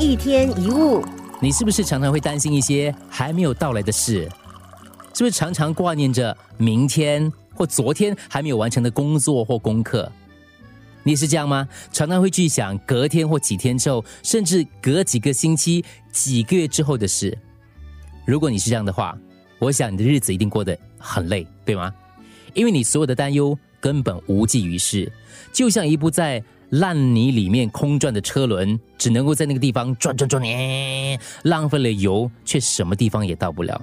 一天一物，你是不是常常会担心一些还没有到来的事？是不是常常挂念着明天或昨天还没有完成的工作或功课？你是这样吗？常常会去想隔天或几天之后，甚至隔几个星期、几个月之后的事。如果你是这样的话，我想你的日子一定过得很累，对吗？因为你所有的担忧根本无济于事，就像一部在烂泥里面空转的车轮，只能够在那个地方转转转，浪费了油，却什么地方也到不了。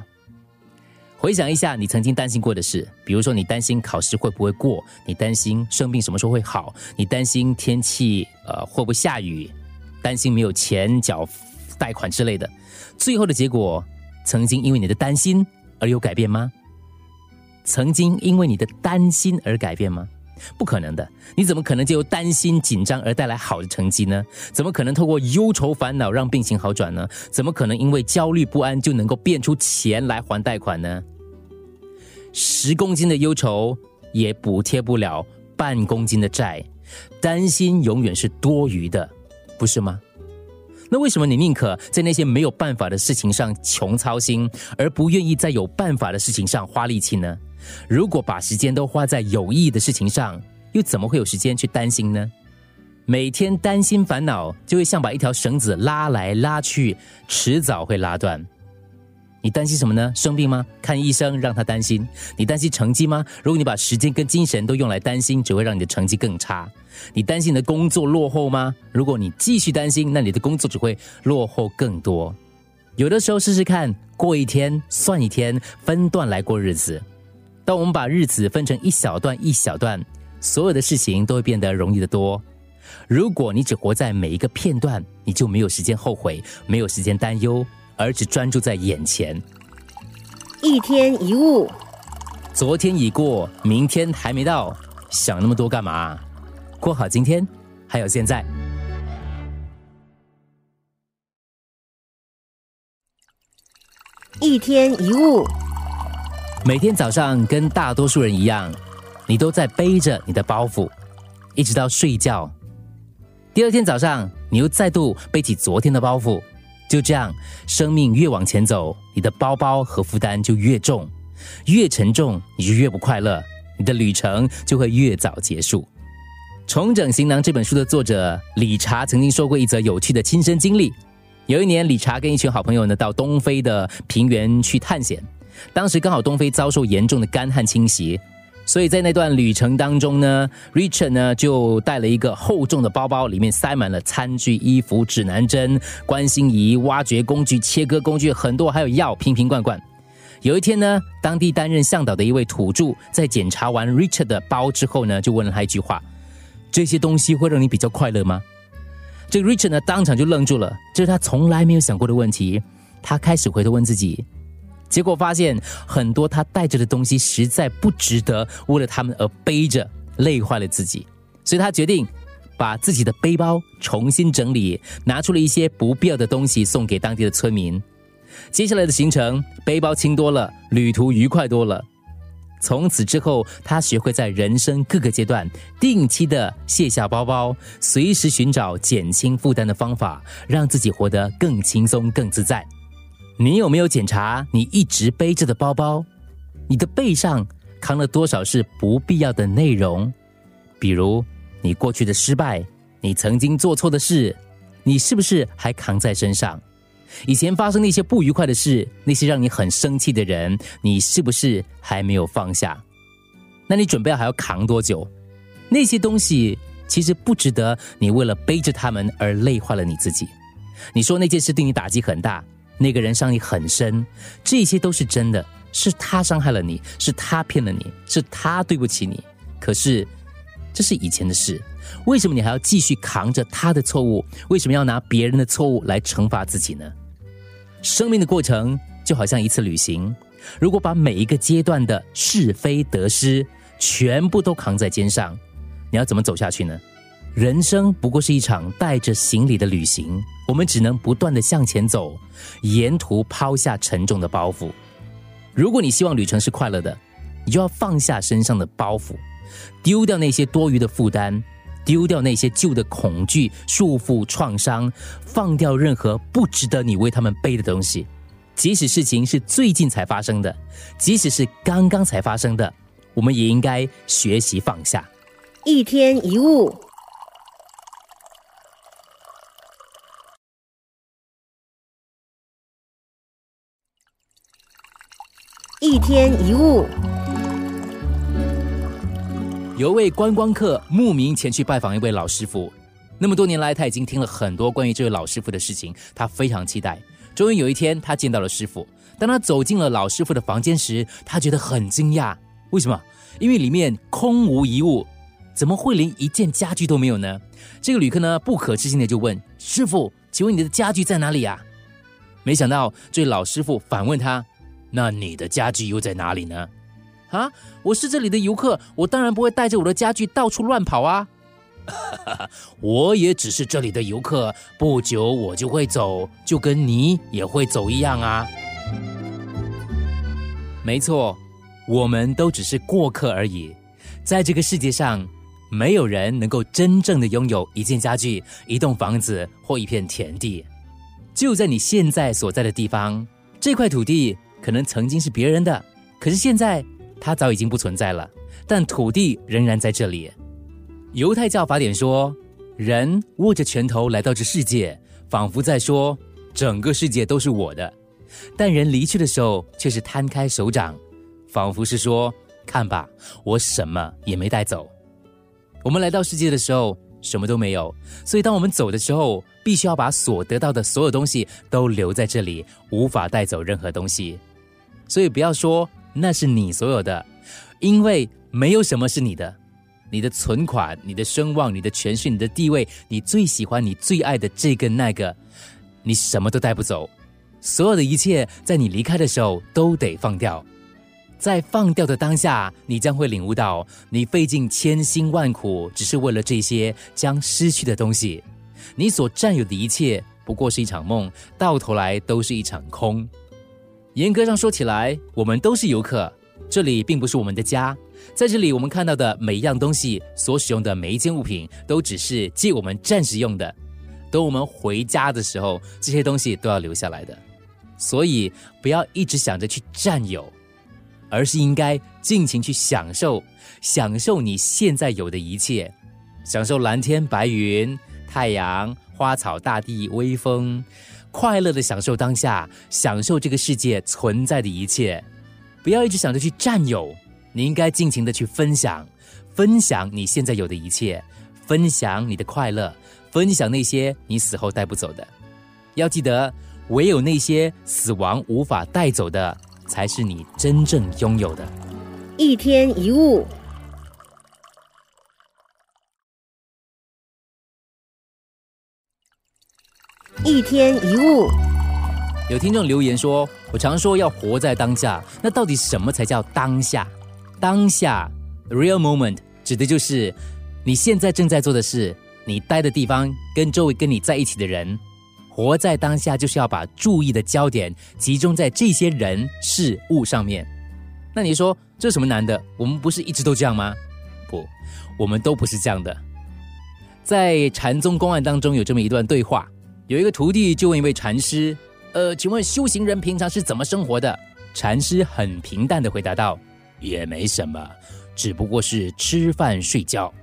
回想一下你曾经担心过的事，比如说你担心考试会不会过，你担心生病什么时候会好，你担心天气呃会不会下雨，担心没有钱缴贷款之类的。最后的结果，曾经因为你的担心而有改变吗？曾经因为你的担心而改变吗？不可能的。你怎么可能就由担心紧张而带来好的成绩呢？怎么可能透过忧愁烦恼让病情好转呢？怎么可能因为焦虑不安就能够变出钱来还贷款呢？十公斤的忧愁也补贴不了半公斤的债，担心永远是多余的，不是吗？那为什么你宁可在那些没有办法的事情上穷操心，而不愿意在有办法的事情上花力气呢？如果把时间都花在有意义的事情上，又怎么会有时间去担心呢？每天担心烦恼，就会像把一条绳子拉来拉去，迟早会拉断。你担心什么呢？生病吗？看医生让他担心。你担心成绩吗？如果你把时间跟精神都用来担心，只会让你的成绩更差。你担心你的工作落后吗？如果你继续担心，那你的工作只会落后更多。有的时候试试看，过一天算一天，分段来过日子。当我们把日子分成一小段一小段，所有的事情都会变得容易得多。如果你只活在每一个片段，你就没有时间后悔，没有时间担忧。而只专注在眼前，一天一物，昨天已过，明天还没到，想那么多干嘛？过好今天，还有现在。一天一物，每天早上跟大多数人一样，你都在背着你的包袱，一直到睡觉。第二天早上，你又再度背起昨天的包袱。就这样，生命越往前走，你的包包和负担就越重，越沉重，你就越不快乐，你的旅程就会越早结束。《重整行囊》这本书的作者理查曾经说过一则有趣的亲身经历。有一年，理查跟一群好朋友呢到东非的平原去探险，当时刚好东非遭受严重的干旱侵袭。所以在那段旅程当中呢，Richard 呢就带了一个厚重的包包，里面塞满了餐具、衣服、指南针、关心仪、挖掘工具、切割工具，很多还有药，瓶瓶罐罐。有一天呢，当地担任向导的一位土著在检查完 Richard 的包之后呢，就问了他一句话：“这些东西会让你比较快乐吗？”这个 Richard 呢当场就愣住了，这是他从来没有想过的问题。他开始回头问自己。结果发现很多他带着的东西实在不值得为了他们而背着，累坏了自己，所以他决定把自己的背包重新整理，拿出了一些不必要的东西送给当地的村民。接下来的行程，背包轻多了，旅途愉快多了。从此之后，他学会在人生各个阶段定期的卸下包包，随时寻找减轻负担的方法，让自己活得更轻松、更自在。你有没有检查你一直背着的包包？你的背上扛了多少是不必要的内容？比如你过去的失败，你曾经做错的事，你是不是还扛在身上？以前发生那些不愉快的事，那些让你很生气的人，你是不是还没有放下？那你准备还要扛多久？那些东西其实不值得你为了背着他们而累坏了你自己。你说那件事对你打击很大。那个人伤你很深，这些都是真的，是他伤害了你，是他骗了你，是他对不起你。可是这是以前的事，为什么你还要继续扛着他的错误？为什么要拿别人的错误来惩罚自己呢？生命的过程就好像一次旅行，如果把每一个阶段的是非得失全部都扛在肩上，你要怎么走下去呢？人生不过是一场带着行李的旅行。我们只能不断的向前走，沿途抛下沉重的包袱。如果你希望旅程是快乐的，你就要放下身上的包袱，丢掉那些多余的负担，丢掉那些旧的恐惧、束缚、创伤，放掉任何不值得你为他们背的东西。即使事情是最近才发生的，即使是刚刚才发生的，我们也应该学习放下。一天一物，一天一物。有一位观光客慕名前去拜访一位老师傅，那么多年来，他已经听了很多关于这位老师傅的事情，他非常期待。终于有一天，他见到了师傅。当他走进了老师傅的房间时，他觉得很惊讶。为什么？因为里面空无一物，怎么会连一件家具都没有呢？这个旅客呢，不可置信的就问师傅：“请问你的家具在哪里呀？”没想到这位老师傅反问他：“那你的家具又在哪里呢？”啊，我是这里的游客，我当然不会带着我的家具到处乱跑啊。我也只是这里的游客，不久我就会走，就跟你也会走一样啊。没错，我们都只是过客而已。在这个世界上，没有人能够真正的拥有一件家具、一栋房子或一片田地。就在你现在所在的地方，这块土地可能曾经是别人的，可是现在它早已经不存在了，但土地仍然在这里。犹太教法典说，人握着拳头来到这世界，仿佛在说整个世界都是我的；但人离去的时候，却是摊开手掌，仿佛是说：“看吧，我什么也没带走。”我们来到世界的时候，什么都没有，所以当我们走的时候，必须要把所得到的所有东西都留在这里，无法带走任何东西。所以不要说那是你所有的，因为没有什么是你的。你的存款、你的声望、你的权势、你的地位，你最喜欢、你最爱的这个那个，你什么都带不走。所有的一切，在你离开的时候都得放掉。在放掉的当下，你将会领悟到，你费尽千辛万苦，只是为了这些将失去的东西。你所占有的一切，不过是一场梦，到头来都是一场空。严格上说起来，我们都是游客，这里并不是我们的家。在这里，我们看到的每一样东西，所使用的每一件物品，都只是借我们暂时用的。等我们回家的时候，这些东西都要留下来的。所以，不要一直想着去占有，而是应该尽情去享受，享受你现在有的一切，享受蓝天白云、太阳、花草、大地、微风，快乐的享受当下，享受这个世界存在的一切。不要一直想着去占有。你应该尽情的去分享，分享你现在有的一切，分享你的快乐，分享那些你死后带不走的。要记得，唯有那些死亡无法带走的，才是你真正拥有的。一天一物，一天一物。有听众留言说：“我常说要活在当下，那到底什么才叫当下？”当下，real moment 指的就是你现在正在做的事，你待的地方，跟周围跟你在一起的人。活在当下，就是要把注意的焦点集中在这些人事物上面。那你说这什么难的？我们不是一直都这样吗？不，我们都不是这样的。在禅宗公案当中有这么一段对话，有一个徒弟就问一位禅师：“呃，请问修行人平常是怎么生活的？”禅师很平淡的回答道。也没什么，只不过是吃饭睡觉。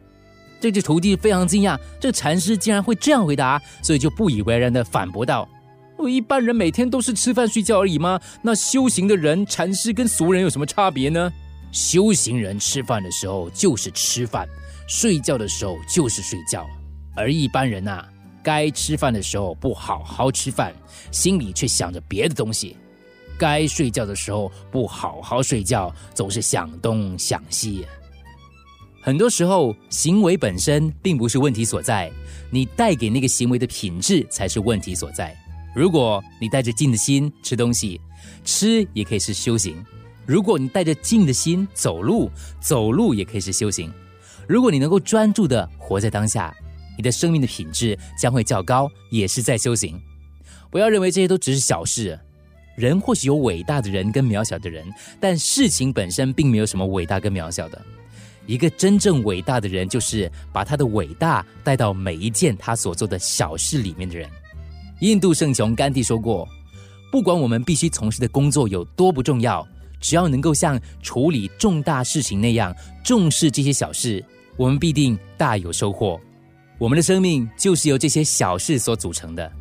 这只徒弟非常惊讶，这禅师竟然会这样回答，所以就不以为然的反驳道：“我一般人每天都是吃饭睡觉而已吗？那修行的人，禅师跟俗人有什么差别呢？修行人吃饭的时候就是吃饭，睡觉的时候就是睡觉，而一般人呐，该吃饭的时候不好好吃饭，心里却想着别的东西。”该睡觉的时候不好好睡觉，总是想东想西。很多时候，行为本身并不是问题所在，你带给那个行为的品质才是问题所在。如果你带着静的心吃东西，吃也可以是修行；如果你带着静的心走路，走路也可以是修行。如果你能够专注的活在当下，你的生命的品质将会较高，也是在修行。不要认为这些都只是小事。人或许有伟大的人跟渺小的人，但事情本身并没有什么伟大跟渺小的。一个真正伟大的人，就是把他的伟大带到每一件他所做的小事里面的人。印度圣雄甘地说过：“不管我们必须从事的工作有多不重要，只要能够像处理重大事情那样重视这些小事，我们必定大有收获。我们的生命就是由这些小事所组成的。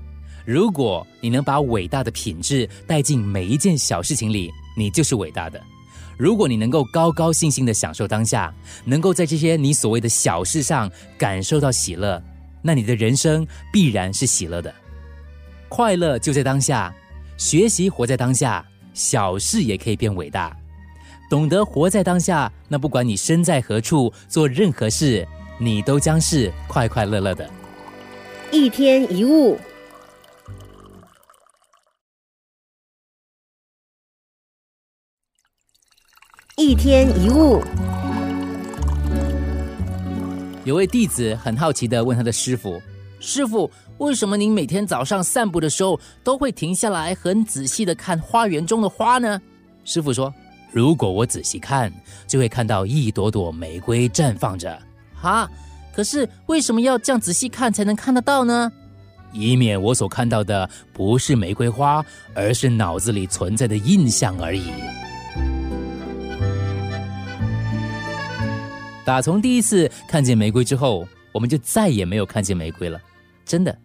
如果你能把伟大的品质带进每一件小事情里，你就是伟大的。”如果你能够高高兴兴的享受当下，能够在这些你所谓的小事上感受到喜乐，那你的人生必然是喜乐的。快乐就在当下，学习活在当下，小事也可以变伟大。懂得活在当下，那不管你身在何处，做任何事，你都将是快快乐乐的。一天一物。一天一物，有位弟子很好奇的问他的师傅：“师傅，为什么您每天早上散步的时候都会停下来，很仔细的看花园中的花呢？”师傅说：“如果我仔细看，就会看到一朵朵玫瑰绽放着。”哈，可是为什么要这样仔细看才能看得到呢？以免我所看到的不是玫瑰花，而是脑子里存在的印象而已。打从第一次看见玫瑰之后，我们就再也没有看见玫瑰了。真的，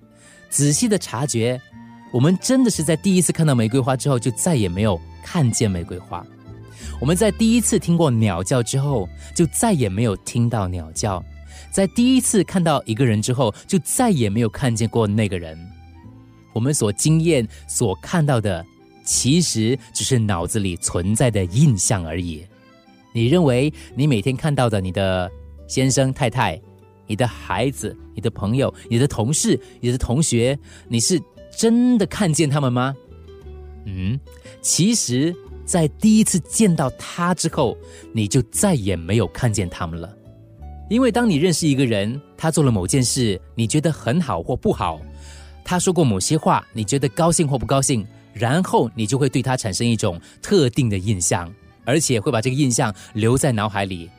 仔细的察觉，我们真的是在第一次看到玫瑰花之后，就再也没有看见玫瑰花。我们在第一次听过鸟叫之后，就再也没有听到鸟叫。在第一次看到一个人之后，就再也没有看见过那个人。我们所经验、所看到的，其实只是脑子里存在的印象而已。你认为你每天看到的你的先生、太太、你的孩子、你的朋友、你的同事、你的同学，你是真的看见他们吗？嗯，其实，在第一次见到他之后，你就再也没有看见他们了。因为当你认识一个人，他做了某件事，你觉得很好或不好；他说过某些话，你觉得高兴或不高兴，然后你就会对他产生一种特定的印象。而且会把这个印象留在脑海里。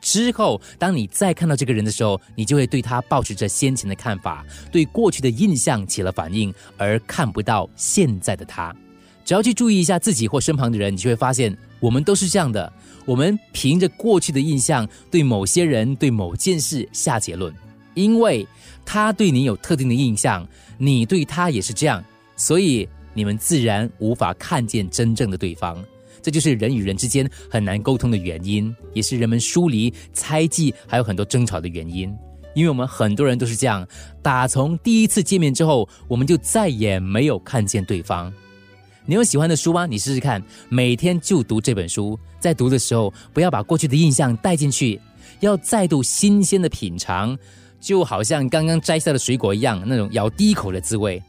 之后，当你再看到这个人的时候，你就会对他保持着先前的看法，对过去的印象起了反应，而看不到现在的他。只要去注意一下自己或身旁的人，你就会发现，我们都是这样的。我们凭着过去的印象，对某些人、对某件事下结论，因为他对你有特定的印象，你对他也是这样，所以你们自然无法看见真正的对方。这就是人与人之间很难沟通的原因，也是人们疏离、猜忌，还有很多争吵的原因。因为我们很多人都是这样，打从第一次见面之后，我们就再也没有看见对方。你有喜欢的书吗？你试试看，每天就读这本书。在读的时候，不要把过去的印象带进去，要再度新鲜的品尝，就好像刚刚摘下的水果一样，那种咬第一口的滋味，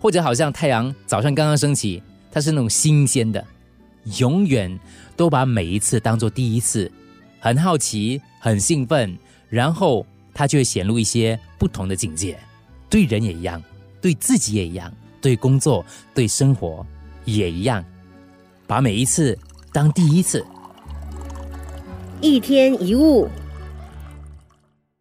或者好像太阳早上刚刚升起，它是那种新鲜的。永远都把每一次当做第一次，很好奇，很兴奋，然后它就会显露一些不同的境界。对人也一样，对自己也一样，对工作、对生活也一样，把每一次当第一次。一天一物。